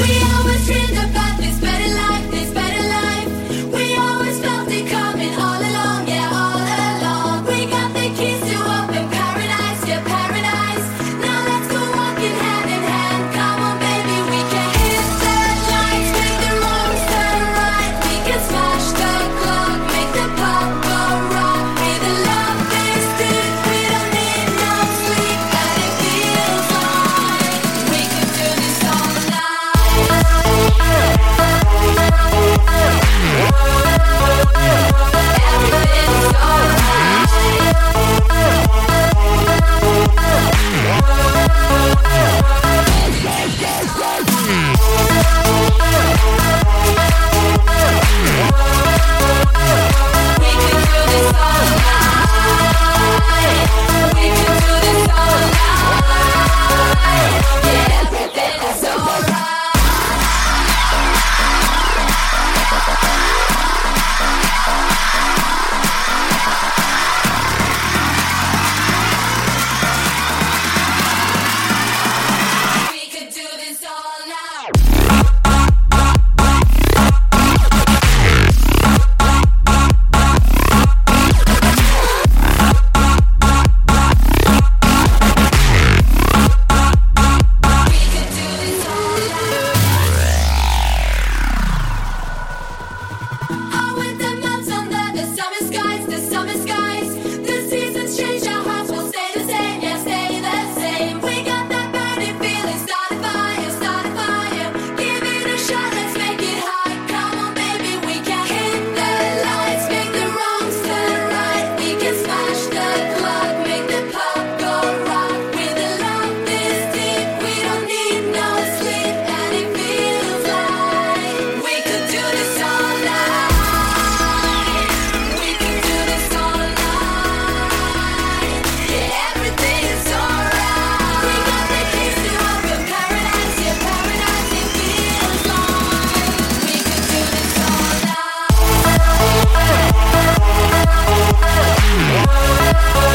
all now.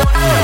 Oh.